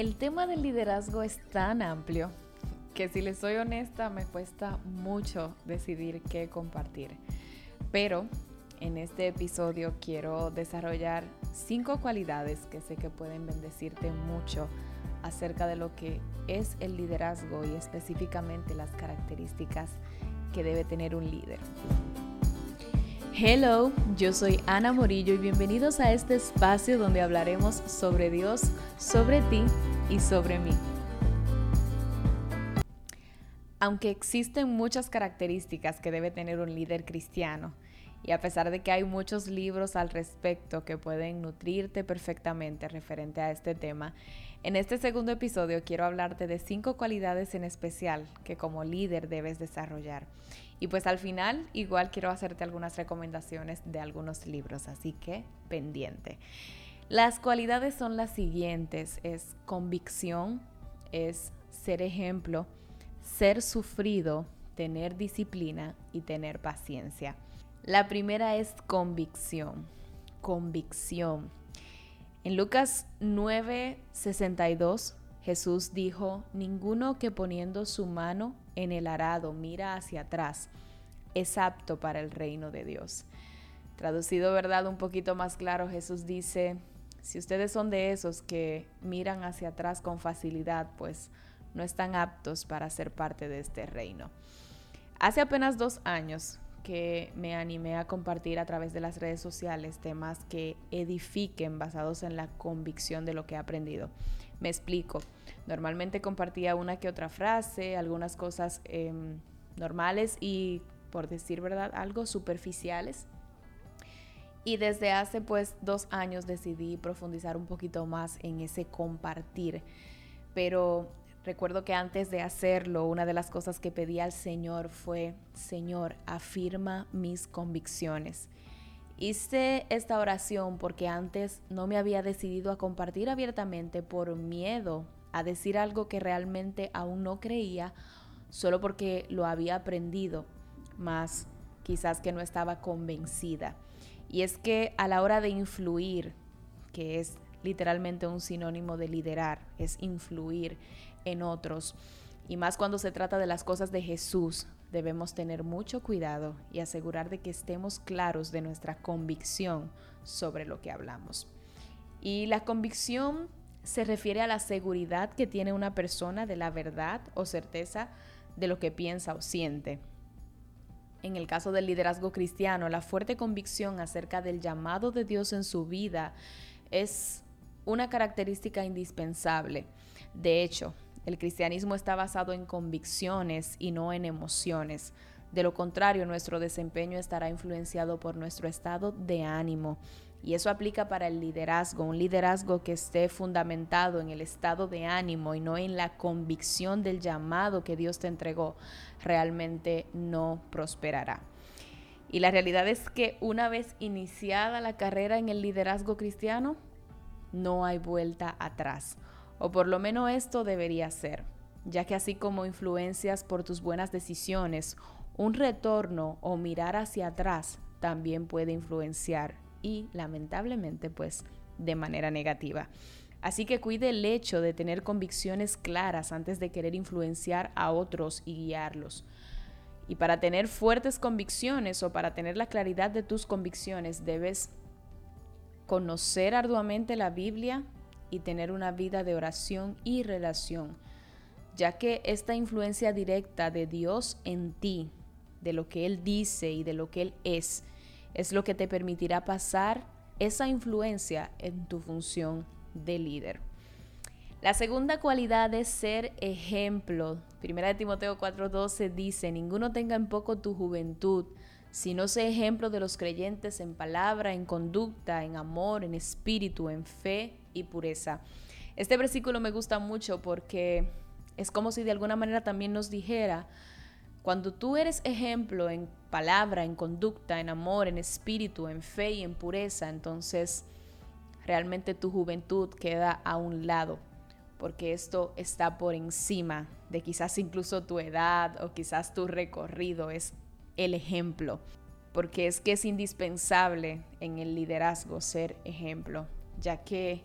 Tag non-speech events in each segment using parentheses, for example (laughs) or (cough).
El tema del liderazgo es tan amplio que si les soy honesta me cuesta mucho decidir qué compartir. Pero en este episodio quiero desarrollar cinco cualidades que sé que pueden bendecirte mucho acerca de lo que es el liderazgo y específicamente las características que debe tener un líder. Hello, yo soy Ana Morillo y bienvenidos a este espacio donde hablaremos sobre Dios, sobre ti y sobre mí. Aunque existen muchas características que debe tener un líder cristiano, y a pesar de que hay muchos libros al respecto que pueden nutrirte perfectamente referente a este tema, en este segundo episodio quiero hablarte de cinco cualidades en especial que como líder debes desarrollar. Y pues al final igual quiero hacerte algunas recomendaciones de algunos libros, así que pendiente. Las cualidades son las siguientes, es convicción, es ser ejemplo, ser sufrido, tener disciplina y tener paciencia. La primera es convicción, convicción. En Lucas 9:62 Jesús dijo, ninguno que poniendo su mano en el arado mira hacia atrás es apto para el reino de Dios. Traducido, ¿verdad? Un poquito más claro, Jesús dice, si ustedes son de esos que miran hacia atrás con facilidad, pues no están aptos para ser parte de este reino. Hace apenas dos años que me animé a compartir a través de las redes sociales temas que edifiquen basados en la convicción de lo que he aprendido. Me explico. Normalmente compartía una que otra frase, algunas cosas em, normales y, por decir verdad, algo superficiales y desde hace pues dos años decidí profundizar un poquito más en ese compartir. Pero recuerdo que antes de hacerlo, una de las cosas que pedí al Señor fue, Señor, afirma mis convicciones. Hice esta oración porque antes no me había decidido a compartir abiertamente por miedo a decir algo que realmente aún no creía, solo porque lo había aprendido, más quizás que no estaba convencida. Y es que a la hora de influir, que es literalmente un sinónimo de liderar, es influir en otros, y más cuando se trata de las cosas de Jesús, debemos tener mucho cuidado y asegurar de que estemos claros de nuestra convicción sobre lo que hablamos. Y la convicción se refiere a la seguridad que tiene una persona de la verdad o certeza de lo que piensa o siente en el caso del liderazgo cristiano, la fuerte convicción acerca del llamado de Dios en su vida es una característica indispensable. De hecho, el cristianismo está basado en convicciones y no en emociones. De lo contrario, nuestro desempeño estará influenciado por nuestro estado de ánimo y eso aplica para el liderazgo, un liderazgo que esté fundamentado en el estado de ánimo y no en la convicción del llamado que Dios te entregó, realmente no prosperará. Y la realidad es que una vez iniciada la carrera en el liderazgo cristiano, no hay vuelta atrás. O por lo menos esto debería ser, ya que así como influencias por tus buenas decisiones, un retorno o mirar hacia atrás también puede influenciar y lamentablemente pues de manera negativa. Así que cuide el hecho de tener convicciones claras antes de querer influenciar a otros y guiarlos. Y para tener fuertes convicciones o para tener la claridad de tus convicciones debes conocer arduamente la Biblia y tener una vida de oración y relación, ya que esta influencia directa de Dios en ti, de lo que Él dice y de lo que Él es, es lo que te permitirá pasar esa influencia en tu función de líder. La segunda cualidad es ser ejemplo. Primera de Timoteo 4:12 dice, ninguno tenga en poco tu juventud, sino sé ejemplo de los creyentes en palabra, en conducta, en amor, en espíritu, en fe y pureza. Este versículo me gusta mucho porque es como si de alguna manera también nos dijera, cuando tú eres ejemplo en palabra, en conducta, en amor, en espíritu, en fe y en pureza, entonces realmente tu juventud queda a un lado, porque esto está por encima de quizás incluso tu edad o quizás tu recorrido, es el ejemplo, porque es que es indispensable en el liderazgo ser ejemplo, ya que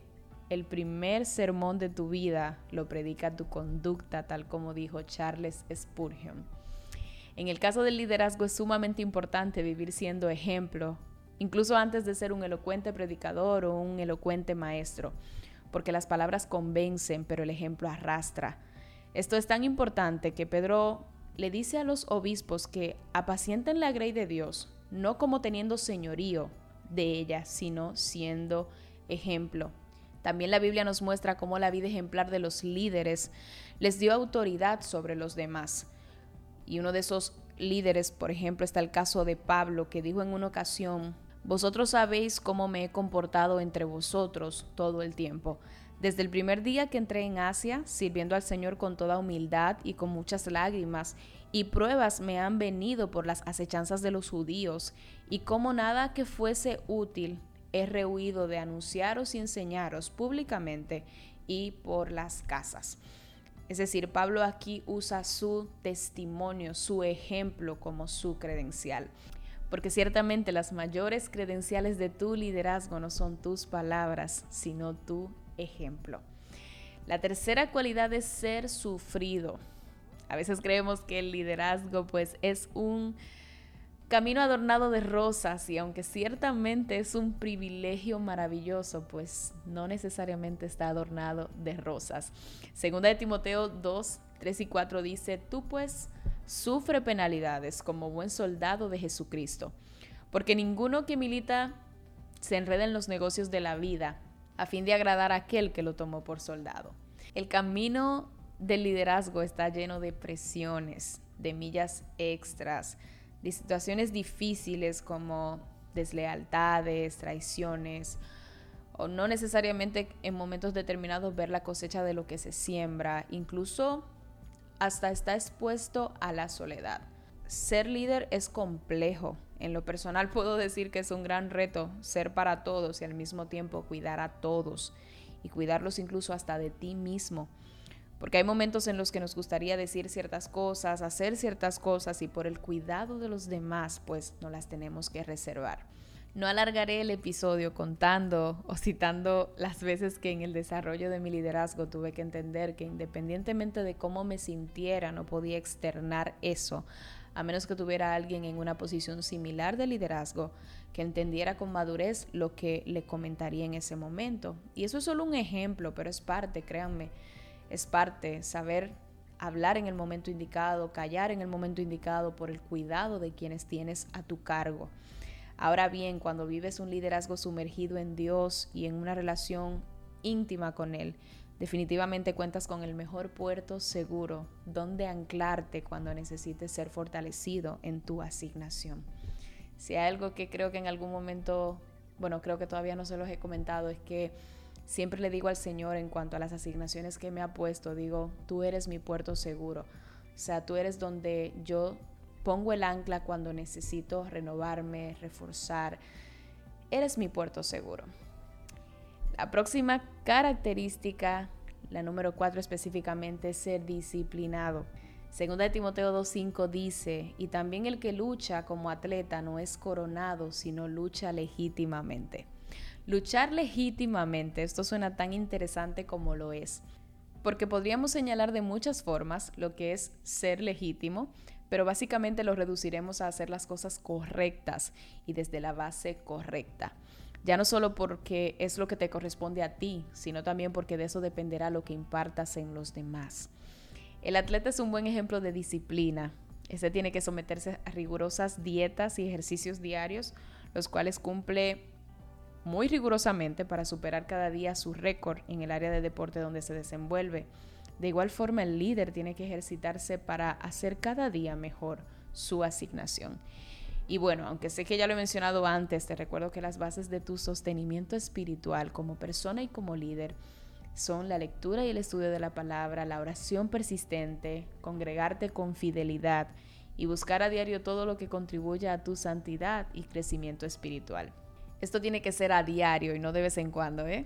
el primer sermón de tu vida lo predica tu conducta, tal como dijo Charles Spurgeon. En el caso del liderazgo es sumamente importante vivir siendo ejemplo, incluso antes de ser un elocuente predicador o un elocuente maestro, porque las palabras convencen, pero el ejemplo arrastra. Esto es tan importante que Pedro le dice a los obispos que apacienten la grey de Dios, no como teniendo señorío de ella, sino siendo ejemplo. También la Biblia nos muestra cómo la vida ejemplar de los líderes les dio autoridad sobre los demás. Y uno de esos líderes, por ejemplo, está el caso de Pablo, que dijo en una ocasión, Vosotros sabéis cómo me he comportado entre vosotros todo el tiempo, desde el primer día que entré en Asia, sirviendo al Señor con toda humildad y con muchas lágrimas, y pruebas me han venido por las acechanzas de los judíos, y como nada que fuese útil he rehuido de anunciaros y enseñaros públicamente y por las casas. Es decir, Pablo aquí usa su testimonio, su ejemplo como su credencial. Porque ciertamente las mayores credenciales de tu liderazgo no son tus palabras, sino tu ejemplo. La tercera cualidad es ser sufrido. A veces creemos que el liderazgo pues es un camino adornado de rosas y aunque ciertamente es un privilegio maravilloso, pues no necesariamente está adornado de rosas. Segunda de Timoteo 2, 3 y 4 dice, tú pues sufre penalidades como buen soldado de Jesucristo, porque ninguno que milita se enreda en los negocios de la vida a fin de agradar a aquel que lo tomó por soldado. El camino del liderazgo está lleno de presiones, de millas extras, de situaciones difíciles como deslealtades, traiciones, o no necesariamente en momentos determinados ver la cosecha de lo que se siembra, incluso hasta está expuesto a la soledad. Ser líder es complejo. En lo personal (laughs) puedo decir que es un gran reto ser para todos y al mismo tiempo cuidar a todos y cuidarlos incluso hasta de ti mismo. Porque hay momentos en los que nos gustaría decir ciertas cosas, hacer ciertas cosas y por el cuidado de los demás, pues no las tenemos que reservar. No alargaré el episodio contando o citando las veces que en el desarrollo de mi liderazgo tuve que entender que independientemente de cómo me sintiera, no podía externar eso, a menos que tuviera alguien en una posición similar de liderazgo que entendiera con madurez lo que le comentaría en ese momento. Y eso es solo un ejemplo, pero es parte, créanme es parte, saber hablar en el momento indicado, callar en el momento indicado por el cuidado de quienes tienes a tu cargo. Ahora bien, cuando vives un liderazgo sumergido en Dios y en una relación íntima con Él, definitivamente cuentas con el mejor puerto seguro donde anclarte cuando necesites ser fortalecido en tu asignación. Si hay algo que creo que en algún momento, bueno, creo que todavía no se los he comentado, es que Siempre le digo al Señor en cuanto a las asignaciones que me ha puesto, digo, tú eres mi puerto seguro. O sea, tú eres donde yo pongo el ancla cuando necesito renovarme, reforzar. Eres mi puerto seguro. La próxima característica, la número cuatro específicamente, es ser disciplinado. Segunda de Timoteo 2.5 dice, y también el que lucha como atleta no es coronado, sino lucha legítimamente. Luchar legítimamente, esto suena tan interesante como lo es, porque podríamos señalar de muchas formas lo que es ser legítimo, pero básicamente lo reduciremos a hacer las cosas correctas y desde la base correcta. Ya no solo porque es lo que te corresponde a ti, sino también porque de eso dependerá lo que impartas en los demás. El atleta es un buen ejemplo de disciplina. Este tiene que someterse a rigurosas dietas y ejercicios diarios, los cuales cumple muy rigurosamente para superar cada día su récord en el área de deporte donde se desenvuelve. De igual forma, el líder tiene que ejercitarse para hacer cada día mejor su asignación. Y bueno, aunque sé que ya lo he mencionado antes, te recuerdo que las bases de tu sostenimiento espiritual como persona y como líder son la lectura y el estudio de la palabra, la oración persistente, congregarte con fidelidad y buscar a diario todo lo que contribuya a tu santidad y crecimiento espiritual. Esto tiene que ser a diario y no de vez en cuando, ¿eh?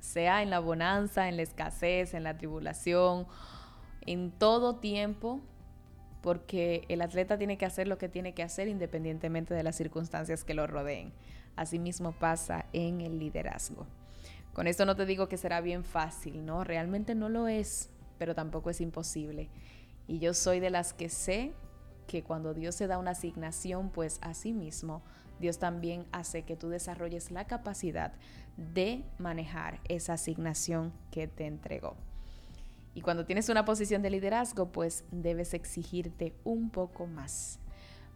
Sea en la bonanza, en la escasez, en la tribulación, en todo tiempo, porque el atleta tiene que hacer lo que tiene que hacer independientemente de las circunstancias que lo rodeen. Asimismo pasa en el liderazgo. Con esto no te digo que será bien fácil, ¿no? Realmente no lo es, pero tampoco es imposible. Y yo soy de las que sé que cuando Dios se da una asignación, pues así mismo Dios también hace que tú desarrolles la capacidad de manejar esa asignación que te entregó. Y cuando tienes una posición de liderazgo, pues debes exigirte un poco más.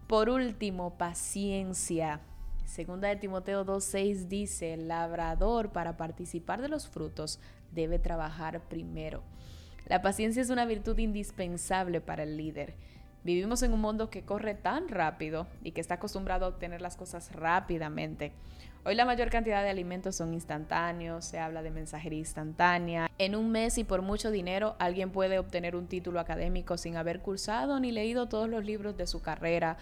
Por último, paciencia. Segunda de Timoteo 2.6 dice, el labrador para participar de los frutos debe trabajar primero. La paciencia es una virtud indispensable para el líder. Vivimos en un mundo que corre tan rápido y que está acostumbrado a obtener las cosas rápidamente. Hoy la mayor cantidad de alimentos son instantáneos, se habla de mensajería instantánea. En un mes y por mucho dinero alguien puede obtener un título académico sin haber cursado ni leído todos los libros de su carrera.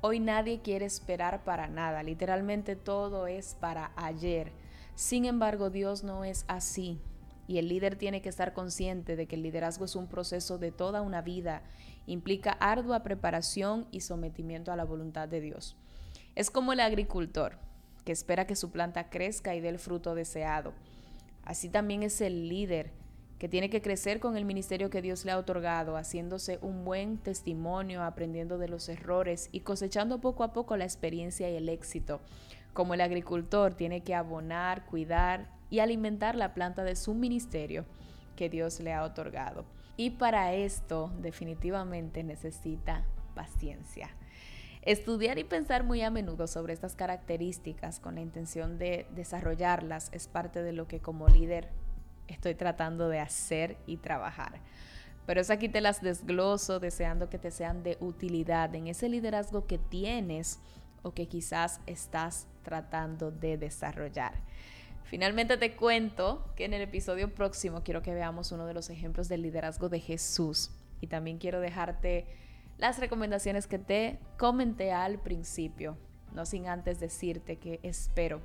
Hoy nadie quiere esperar para nada, literalmente todo es para ayer. Sin embargo, Dios no es así. Y el líder tiene que estar consciente de que el liderazgo es un proceso de toda una vida, implica ardua preparación y sometimiento a la voluntad de Dios. Es como el agricultor que espera que su planta crezca y dé el fruto deseado. Así también es el líder que tiene que crecer con el ministerio que Dios le ha otorgado, haciéndose un buen testimonio, aprendiendo de los errores y cosechando poco a poco la experiencia y el éxito. Como el agricultor tiene que abonar, cuidar y alimentar la planta de su ministerio que Dios le ha otorgado. Y para esto definitivamente necesita paciencia. Estudiar y pensar muy a menudo sobre estas características con la intención de desarrollarlas es parte de lo que como líder estoy tratando de hacer y trabajar. Pero es aquí te las desgloso deseando que te sean de utilidad en ese liderazgo que tienes o que quizás estás tratando de desarrollar. Finalmente te cuento que en el episodio próximo quiero que veamos uno de los ejemplos del liderazgo de Jesús y también quiero dejarte las recomendaciones que te comenté al principio, no sin antes decirte que espero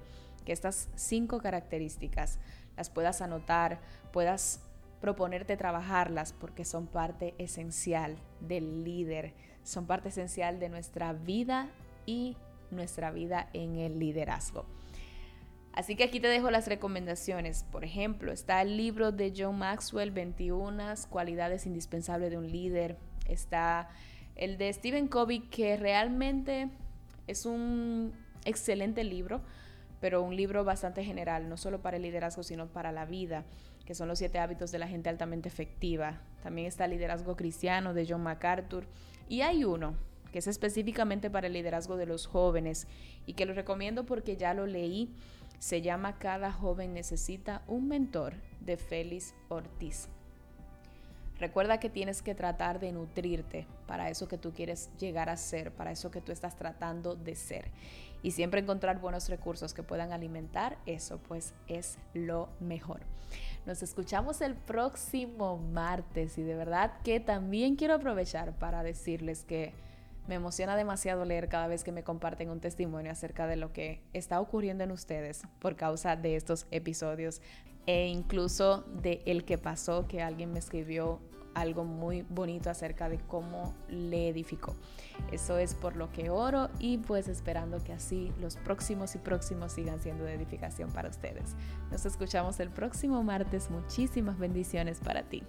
que estas cinco características las puedas anotar, puedas proponerte trabajarlas porque son parte esencial del líder, son parte esencial de nuestra vida y nuestra vida en el liderazgo. Así que aquí te dejo las recomendaciones. Por ejemplo, está el libro de John Maxwell, 21 cualidades indispensables de un líder. Está el de Stephen Covey, que realmente es un excelente libro, pero un libro bastante general, no solo para el liderazgo, sino para la vida, que son los siete hábitos de la gente altamente efectiva. También está el liderazgo cristiano de John MacArthur. Y hay uno que es específicamente para el liderazgo de los jóvenes y que lo recomiendo porque ya lo leí se llama Cada joven necesita un mentor de Félix Ortiz. Recuerda que tienes que tratar de nutrirte para eso que tú quieres llegar a ser, para eso que tú estás tratando de ser. Y siempre encontrar buenos recursos que puedan alimentar eso, pues es lo mejor. Nos escuchamos el próximo martes y de verdad que también quiero aprovechar para decirles que me emociona demasiado leer cada vez que me comparten un testimonio acerca de lo que está ocurriendo en ustedes por causa de estos episodios e incluso de el que pasó que alguien me escribió algo muy bonito acerca de cómo le edificó. Eso es por lo que oro y pues esperando que así los próximos y próximos sigan siendo de edificación para ustedes. Nos escuchamos el próximo martes. Muchísimas bendiciones para ti.